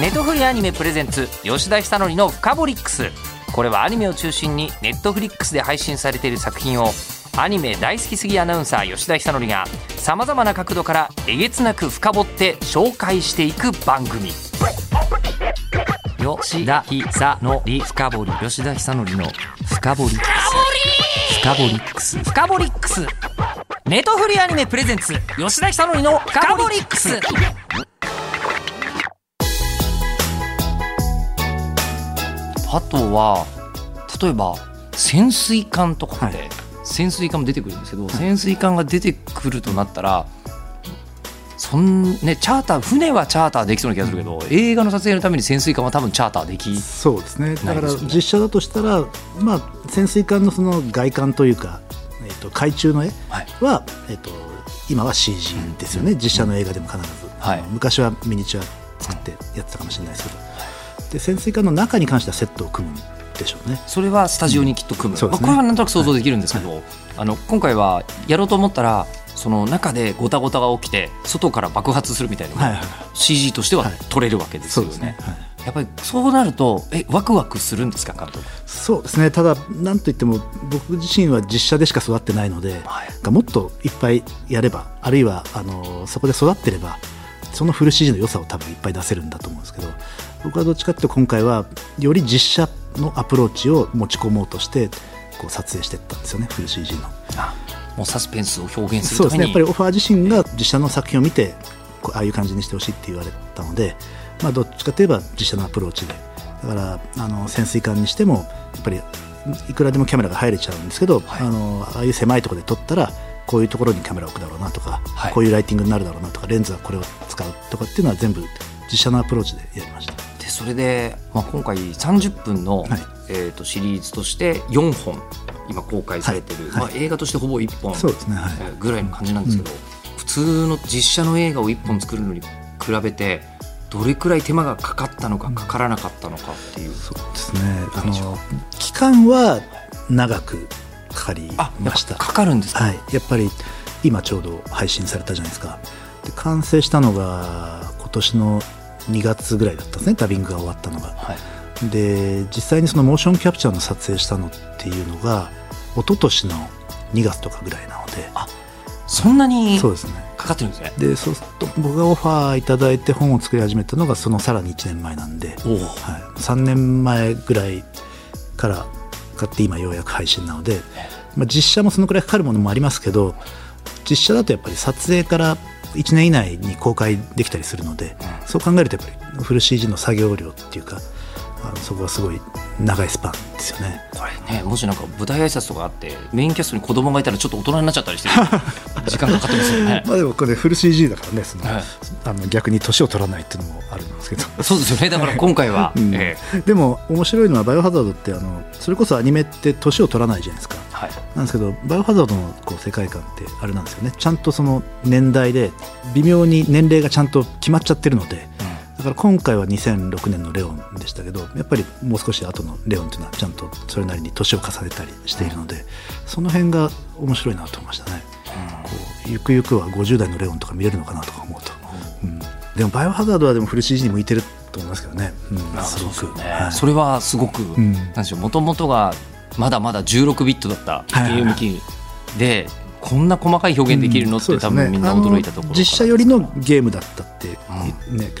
ネトフリアニメプレゼンツ吉田久典の「フカボリックス」これはアニメを中心にネットフリックスで配信されている作品をアニメ大好きすぎアナウンサー吉田久典がさまざまな角度からえげつなく深掘って紹介していく番組。吉田久典深掘り吉田久典の深掘り深掘りックス。深掘りックス。ネトフリアニメプレゼンツ吉田久典の深掘りックス。あとは例えば潜水艦とかって、はい。潜水艦も出てくるんですけど、潜水艦が出てくるとなったらそんねチャーター船はチャーターできそうな気がするけど、映画の撮影のために潜水艦は多分チャーターできそうですね。だから実写だとしたら、まあ、潜水艦のその外観というか、えっと海中の絵はい。は、えっと今は CG ですよね、実写の映画でも必ず、はい。昔はミニチュア作ってやってたかもしれないですけど、で潜水艦の中に関してはセットを組むんでしょうね。それはスタジオにきっと組む、うですね。これはなんとなく想像できるんですけど、あの今回はやろうと思ったらその中でごたごたが起きて外から爆発するみたいなのがはいはい CG としてははい撮れるわけですよね。そうですね、はい。やっぱりそうなるとえワクワクするんですか監督？そうですね。ただなんといっても僕自身は実写でしか育ってないので、はい。もっといっぱいやればあるいはあのそこで育ってればそのフル CG の良さを多分いっぱい出せるんだと思うんですけど僕はどっちかっていうと今回はより実写のアプローチを持ち込もうとしてこう撮影していったんですよねフル CG の。あもうサスペンスを表現すそうですね。やっぱりオファー自身が実写の作品を見てこうああいう感じにしてほしいって言われたので、まあ、どっちかといえば実写のアプローチで。だからあの潜水艦にしてもやっぱりいくらでもキャメラが入れちゃうんですけど、はい。あのああいう狭いところで撮ったらこういうところにカメラを置くだろうなとか、はい。こういうライティングになるだろうなとかレンズはこれを使うとかっていうのは全部実写のアプローチでやりました。でそれで、まあ、今回30分の、はい。えー、とシリーズとして4本今公開されてる、はい。はい。まあ、映画としてほぼ1本そうですね、はい。えーぐらいの感じなんですけど、普通の実写の映画を1本作るのに比べてどれくらい手間がかかったのかかからなかったのかっていう、そうですね。あの期間は長くかかりました。かかるんですか、はい、やっぱり今ちょうど配信されたじゃないですかで完成したのが今年の2月ぐらいだったんですね。ダビングが終わったのが。はい。で実際にそのモーションキャプチャーの撮影したのっていうのが一昨年の2月とかぐらいなので。そんなにそうですね。かかってるんですね。でそうすると僕がオファーいただいて本を作り始めたのがそのさらに1年前なんで、はい、3年前ぐらいから買って今ようやく配信なので、まあ、実写もそのくらいかかるものもありますけど実写だとやっぱり撮影から1年以内に公開できたりするので、そう考えるとやっぱりフル CG の作業量っていうかあのそこはすごい長いスパンですよね。これねもしなんか舞台挨拶とかあってメインキャストに子供がいたらちょっと大人になっちゃったりして 時間かかってますよね。まあでもこれフル CG だからねその、はい。あの逆に年を取らないっていうのもあるんですけど。そうですよね。だから今回は、うん。ええ。でも面白いのはバイオハザードってあのそれこそアニメって年を取らないじゃないですかはい。なんですけどバイオハザードのこう世界観ってあれなんですよね。ちゃんとその年代で微妙に年齢がちゃんと決まっちゃってるのでだから今回は2006年のレオンでしたけどやっぱりもう少し後のレオンっていうのはちゃんとそれなりに年を重ねたりしているので、その辺が面白いなと思いましたね、こうゆくゆくは50代のレオンとか見れるのかなとか思うと、うん。でもバイオハザードはでもフル CG に向いてると思いますけどね、うん。あすごく。そね、はい。それはすごく、ん。なんでしょう。もともとがまだまだ16ビットだったはいはいはい。ゲーム機でこんな細かい表現できるのって、そうですね多分みんな驚いたところ実写寄りのゲームだったって、ね、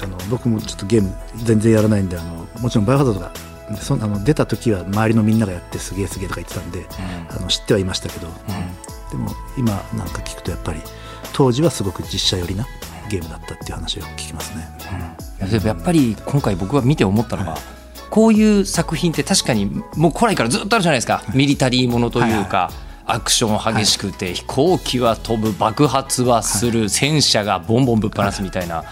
あの僕もちょっとゲーム全然やらないんであのもちろんバイオハザードがそあの出た時は周りのみんながやってすげえすげえとか言ってたんで、あの知ってはいましたけど、でも今なんか聞くとやっぱり当時はすごく実写寄りなゲームだったっていう話を聞きますね。やっぱり今回僕が見て思ったのが、こういう作品って確かにもう古来からずっとあるじゃないですか、ミリタリーものというか、アクション激しくて、飛行機は飛ぶ爆発はする、戦車がボンボンぶっ放すみたいな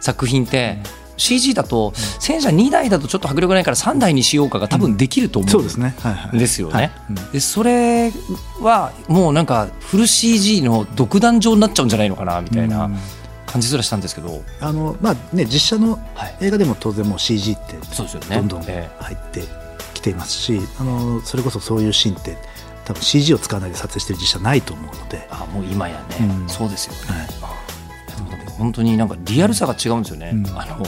作品って、CG だと戦車2台だとちょっと迫力ないから3台にしようかが多分できると思うそうですよね、でそれはもうなんかフル CG の独壇場になっちゃうんじゃないのかなみたいな。うん感じすらしたんですけど、あのまあね実写のはい。映画でも当然もう CG ってそうですよね。どんどんえ入ってきていますし、あのそれこそそういうシーンって多分 CG を使わないで撮影してる実写ないと思うので、あもう今やね、うん。そうですよね、はい。本当になんかリアルさが違うんですよね、うん。あの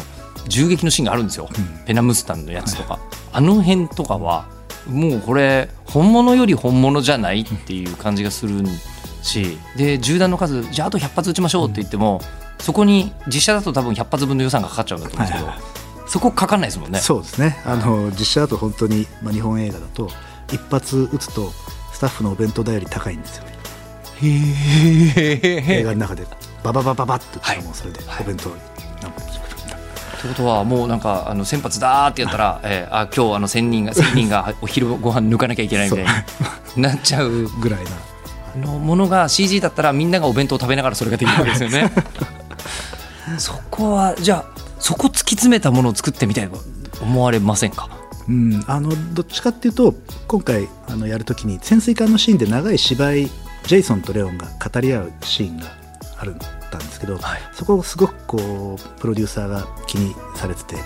銃撃のシーンがあるんですよ、うん。ペナムスタンのやつとか、あの辺とかはもうこれ本物より本物じゃないっていう感じがするし。で銃弾の数じゃああと100発撃ちましょうって言っても、そこに実写だと多分100発分の予算がかかっちゃうんだと思うんですけど、はいはいそこかかんないですもんね。そうですね。あの実写だと本当に、まあ、日本映画だと一発撃つとスタッフのお弁当代より高いんですよ。映画の中で。バババババッと言ったらもうそれで。はい。お弁当何本作るということはもうなんかあの先発だーってやったら、えー、あ今日あの1000人が1000人が お昼ご飯抜かなきゃいけないみたいになっちゃう。ぐらいな。あのものが CG だったらみんながお弁当を食べながらそれができるわけですよね。そこはじゃあそこ突き詰めたものを作ってみたいと思われませんか？うん、あのどっちかっていうと今回あのやるときに潜水艦のシーンで長い芝居ジェイソンとレオンが語り合うシーンがあるんだんですけど、はい。そこをすごくこうプロデューサーが気にされてて、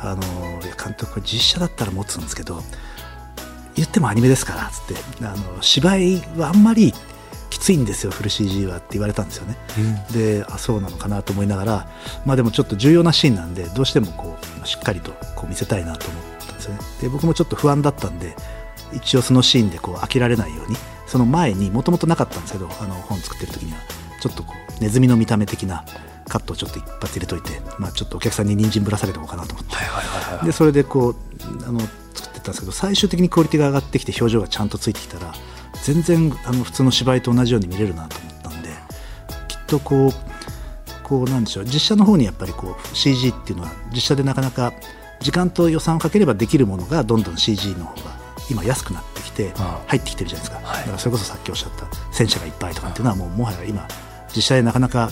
あのいや監督これ実写だったら持つんですけど言ってもアニメですからつってあの芝居はあんまりきついんですよフル CG はって言われたんですよね。であそうなのかなと思いながらまあでもちょっと重要なシーンなんでどうしてもこうしっかりとこう見せたいなと思ったんですよね。で僕もちょっと不安だったんで一応そのシーンでこう飽きられないようにその前にもともとなかったんですけどあの本作ってる時にはちょっとこうネズミの見た目的なカットをちょっと一発入れといて、まあ、ちょっとお客さんに人参ぶら下げておこうかなと思って。はいはいはいはい。でそれでこうあの作ってったんですけど最終的にクオリティが上がってきて表情がちゃんとついてきたら全然あの普通の芝居と同じように見れるなと思ったんできっとこうこうなんでしょう実写の方にやっぱりこう CG っていうのは実写でなかなか時間と予算をかければできるものがどんどん CG の方が今安くなってきて入ってきてるじゃないですか、はい。だからそれこそさっきおっしゃった戦車がいっぱいとかっていうのはもうもはや今実写でなかなか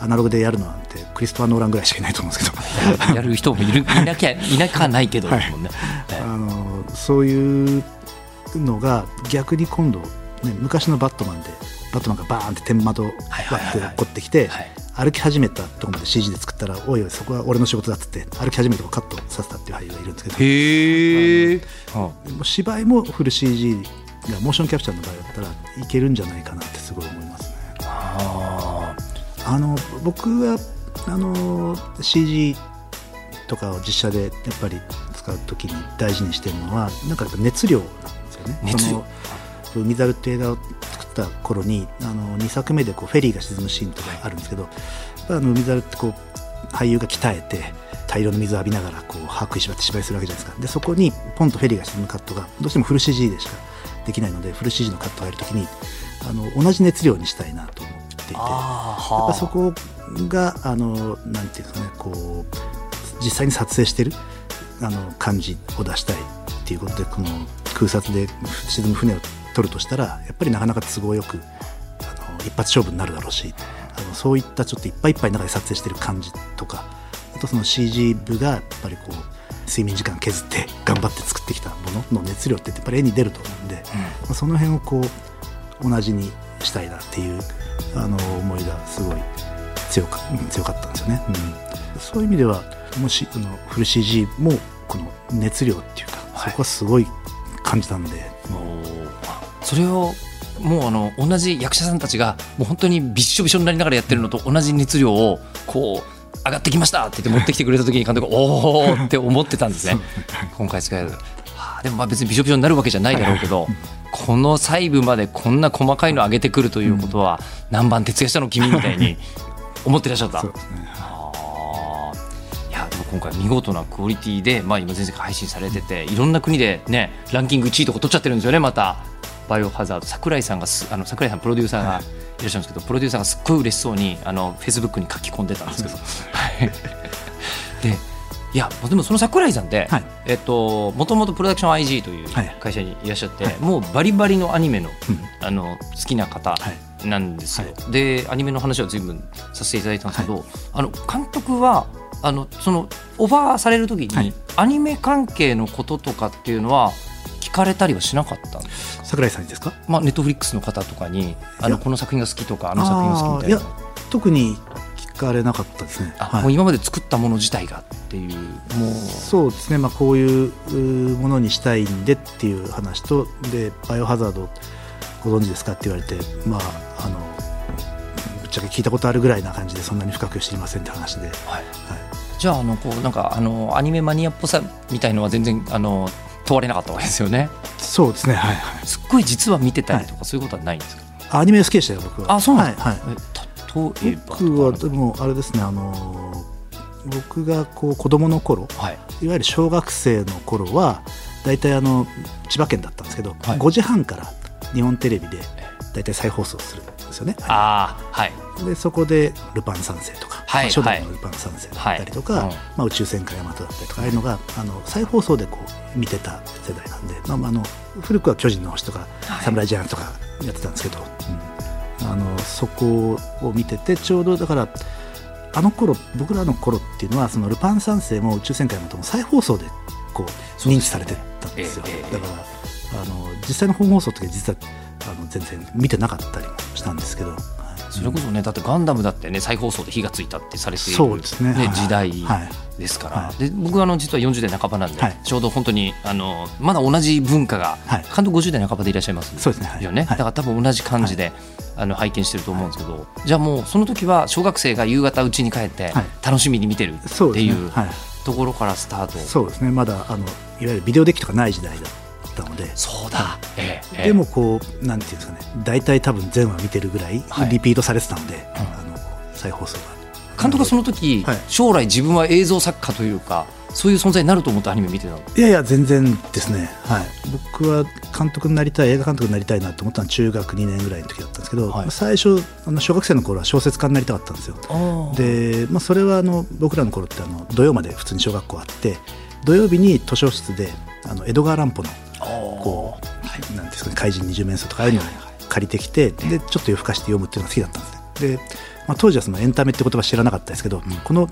アナログでやるのなんてクリストファー・ノーランぐらいしかいないと思うんですけど。やる人もいるいなきゃいなかないけどあのそういうのが逆に今度、ね、昔のバットマンでバットマンがバーンって天窓割って落っこってきてはい。歩き始めたとこまで CG で作ったらおいおいそこは俺の仕事だっつって歩き始めたとこカットさせたっていう俳優がいるんですけど。へえ。芝居もフル CG がモーションキャプチャーの場合だったらいけるんじゃないかなってすごい思いますね。ああの僕はあの CG とかを実写でやっぱり使う時に大事にしてるのはなんかやっぱ熱量なんですよね。熱の海猿っていう映画を作った頃にあの2作目でこうフェリーが沈むシーンとかあるんですけど、やっぱあの海猿ってこう俳優が鍛えて大量の水を浴びながらこう歯食いしばって芝居するわけじゃないですかでそこにポンとフェリーが沈むカットがどうしてもフル CG でしかできないのでフル CG のカットをやるときにあの同じ熱量にしたいなと思っていて。あやっぱそこがあのなんていうかねこう実際に撮影してるあの感じを出したいっていうことでこの空撮で沈む船を撮るとしたらやっぱりなかなか都合よくあの一発勝負になるだろうしあのそういったちょっといっぱいいっぱいの中で撮影してる感じとかあとその CG 部がやっぱりこう睡眠時間削って頑張って作ってきたものの熱量ってやっぱり絵に出ると思うんで、まあその辺をこう同じにしたいなっていうあの思いがすごい強か強かったんですよね、うん、そういう意味ではもしあのフル CG もこの熱量っていうか、はいそこはすごい感じたんで。それをもうあの同じ役者さんたちがもう本当にびっしょびしょになりながらやってるのと同じ熱量をこう上がってきましたって言って持ってきてくれた時に監督がおおって思ってたんですね。今回使える、はあ、でもまあ別にびしょびしょになるわけじゃないだろうけどこの細部までこんな細かいの上げてくるということは、何番徹夜したの君みたいに思ってらっしゃった。そうですね今回見事なクオリティで、まあ、今全世界配信されてていろんな国でねランキング1位とか取っちゃってるんですよねまた。バイオハザード桜井さんがすあの桜井さんプロデューサーがい。らっしゃるんですけど、プロデューサーがすっごい嬉しそうにあのフェイスブックに書き込んでたんですけど。はいで いやでもその桜井さんって、はい。えっともともとプロダクション IG というはい。会社にいらっしゃって、はい。もうバリバリのアニメのうん。あの好きな方はい。なんですよ、はでアニメの話は随分させていただいたんですけど、あの監督はあのそのオファーされる時に、はい。アニメ関係のこととかっていうのは聞かれたりはしなかったんですか、桜井さんにですか？まあ、ネットフリックスの方とかにあのこの作品が好きとかあの作品が好きみたいな。特に聞かれなかったですね、あはい。もう今まで作ったもの自体がっていうもう。そうですね、まあ、こういうものにしたいんでっていう話とでバイオハザードご存知ですかって言われてまああのちゃけ聞いたことあるぐらいな感じでそんなに深く知りませんって話で、はい。はい。じじゃああのこうなんかあのアニメマニアっぽさみたいのは全然あの問われなかったわけですよね。そうですね。はいはい。すっごい実は見てたりとか、そういうことはないんですか？アニメ好きでしたよ僕は。あそうなんですか、はいはい。え例えば僕はでもあれですねあの僕がこう子供の頃はい。いわゆる小学生の頃は大体あの千葉県だったんですけど、はい。5時半から日本テレビで大体再放送する。んですよね。ああはい。でそこで「ルパン三世」とか、はいまあ初代のルパン三世だったりとか、はい。うんまあ、宇宙戦艦ヤマトだったりとかああいうのがあの再放送でこう見てた世代なんで、まあまあ、あの古くは「巨人の星」とかはい「侍ジャイアント」とかやってたんですけど、うん。あのそこを見ててちょうどだからあの頃僕らの頃っていうのはそのルパン三世も宇宙戦艦ヤマトも再放送でこう認知されてたんですよ。ええええだからあの実際の本放送って実はあの全然見てなかったりもしたんですけど、はい。それこそねだってガンダムだってね再放送で火がついたってされているね。はい。時代はい。ですから、はい。で僕はあの実は40代半ばなんで、はい。ちょうど本当にあのまだ同じ文化が、はい。監督50代半ばでいらっしゃいます。よね、はい。だから多分同じ感じで、あの拝見してると思うんですけど、じゃあもうその時は小学生が夕方家に帰ってはい。楽しみに見てるっていうところからスタート、そうですね。まだあのいわゆるビデオデッキとかない時代だったのでそうだ、ええええ。でもこうなんていうんですかね大体多分全話見てるぐらいはい。リピートされてたので、あの再放送が。監督はその時、はい。将来自分は映像作家というかそういう存在になると思ってアニメ見てたの？いやいや全然ですね、はい、僕は監督になりたい映画監督になりたいなと思ったのは中学2年ぐらいの時だったんですけど、はい。最初あの小学生の頃は小説家になりたかったんですよ。で、まあ、それはあの僕らの頃ってあの土曜まで普通に小学校あって土曜日に図書室であの江戸川乱歩のこう、なんていうんですかね怪人二十面相とかああいうのを借りてきて、でちょっと夜更かして読むっていうのが好きだったんで。すねで、まあ、当時はそのエンタメって言葉知らなかったですけど、この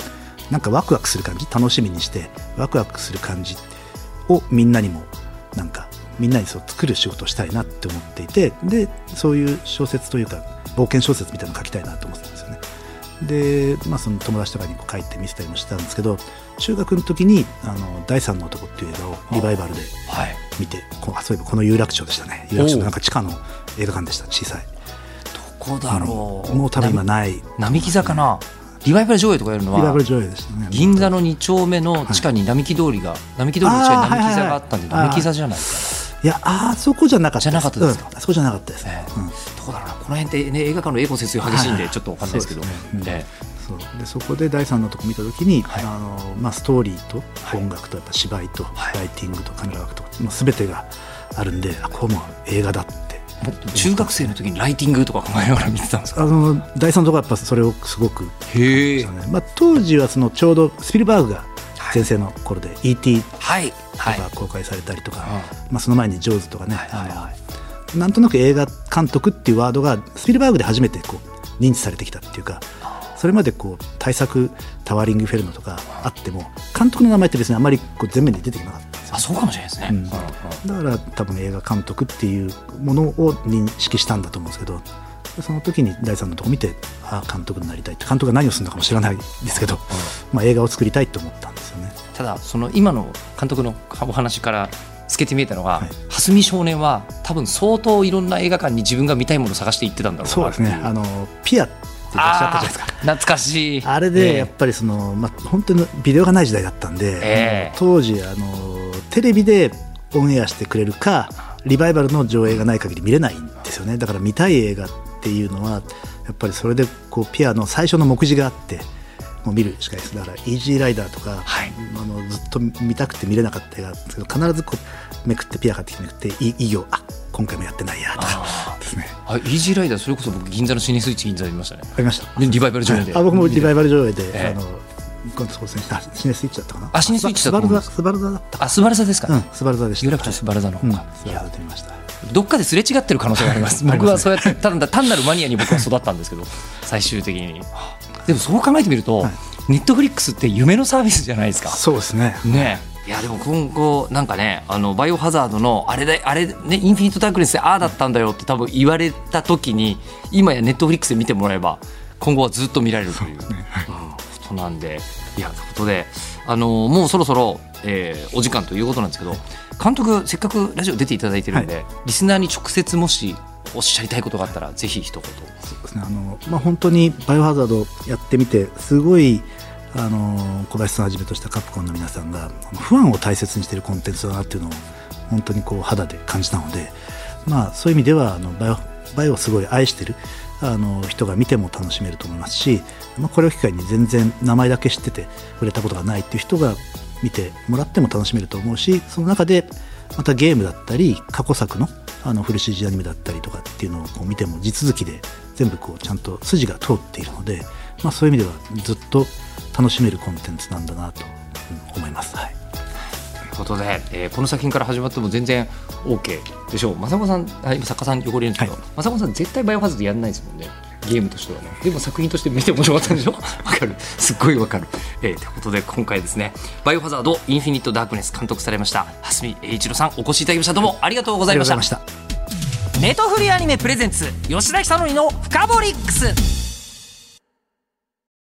なんかワクワクする感じ楽しみにしてワクワクする感じをみんなにもなんかみんなにそう作る仕事をしたいなって思っていてでそういう小説というか冒険小説みたいなのを書きたいなと思ってでまあ、その友達とかにこう書いて見せたりもしたんですけど中学の時に「あの第三の男」っていう映画をリバイバルではい。見てこうあそういえばこの有楽町でしたね。有楽町のなんか地下の映画館でした小さい。どこだろう、もう多分今ない。並木座かな。リバイバル上映とかやるのはリバイバル上映でしたね。銀座の2丁目の地下に並木通りが、並木通りの地下に並木座があったんではいはいはい並木座じゃないかいやあそこじゃなかったじゃなかったですか？うんあそこじゃなかったです、ええ。うん。などこだろうな。この辺って、ね、映画館の英語説明激しいんではいちょっとわかんないですけど、そう。ですねうんえそうでそこで第三のとこ見た時に、はい。あのまあ、ストーリーとはい。音楽とやっぱ芝居とはい。ライティングとカメラワークと、もう全てがあるんであこれもう映画だって。中学生の時にライティングとか考えながら見てたんですか？あの第三のとこはやっぱそれをすごくへえ。まあ、当時はそのちょうどスピルバーグが全盛の頃で E.T. とはい公開されたりとか、はまあ、その前に「ジョーズ」とかね、はいはいなんとなく映画監督っていうワードがスピルバーグで初めてこう認知されてきたっていうかそれまでこう大作「タワーリング・フェルノ」とかあっても監督の名前って別にあまりこう前面に出てきなかったんですよ。あそうかもしれないですね、うん。だから多分映画監督っていうものを認識したんだと思うんですけどその時に第三のとこ見てああ監督になりたいって監督が何をするのかも知らないですけど、まあ、映画を作りたいと思ったんです。ただその今の監督のお話から透けて見えたのが、はい。蓮見少年は多分相当いろんな映画館に自分が見たいものを探していってたんだろうなそうですね。あのピアって出しゃったじゃないですか。懐かしい。あれでやっぱりその、まあ、本当にビデオがない時代だったんで、ええ。当時あのテレビでオンエアしてくれるかリバイバルの上映がない限り見れないんですよね。だから見たい映画っていうのはやっぱりそれでこうピアの最初の目次があってもう見るしかないです。だから「イージーライダー」とか、はい。あのずっと見たくて見れなかった映画なんですけど必ずこうめくってピア買ってきてめくっていい行あ今回もやってないや。とか。あですね。あイージーライダーそれこそ僕銀座のシネスイッチ銀座で見ましたね。ありました。でリバイバル上映で。あ僕もリバイバル上映で、ええ。あの今度そうですね。あシネスイッチだったかな。あシネスイッチだスバルと思います。ザスバルザだった。かあスバル座ですか、うんスバルザでした。有楽町スバル座の。方うんか、い。やスバルザで見ました。どっかですれ違ってる可能性があります。僕はそうやって単な単なるマニアに僕は育ったんですけど最終的にでもそう考えてみると、はい。ネットフリックスって夢のサービスじゃないですか。そうですね。ね。いやでも今後なんかねあのバイオハザードのあれであれねインフィニットダークネスでああだったんだよって多分言われた時に今やネットフリックスで見てもらえば今後はずっと見られるという。ね。はい。うん。ことなんでいやということであのもうそろそろ、えーお時間ということなんですけど監督せっかくラジオ出ていただいてるんで、リスナーに直接もしおっしゃりたいことがあったらぜひ一言。そうですね。あの、まあ、本当に「バイオハザード」やってみてすごいあの小林さんはじめとしたカプコンの皆さんがファンを大切にしているコンテンツだなっていうのを本当にこう肌で感じたので、まあ、そういう意味ではあのバイオバイオをすごい愛してるあの人が見ても楽しめると思いますし、まあ、これを機会に全然名前だけ知ってて触れたことがないっていう人が見てもらっても楽しめると思うしその中でまたゲームだったり過去作のあのフル CG アニメだったりとかっていうのをこう見ても地続きで全部こうちゃんと筋が通っているので、まあ、そういう意味ではずっと楽しめるコンテンツなんだなと思います。はい。ということで、えー、この作品から始まっても全然 OK でしょう。正子さん、はい、作家さん横にいるんですけど、はい、正子さん絶対バイオハザードやらないですもんねゲームとしてはね。でも作品として見て面白かったんでしょ？わかる。すっごいわかる、えー、ということで今回ですねバイオハザードインフィニットダークネス監督されました蓮見栄一郎さんお越しいただきました。どうもありがとうございました。ネトフリアニメプレゼンツ吉田久典のフカボリックス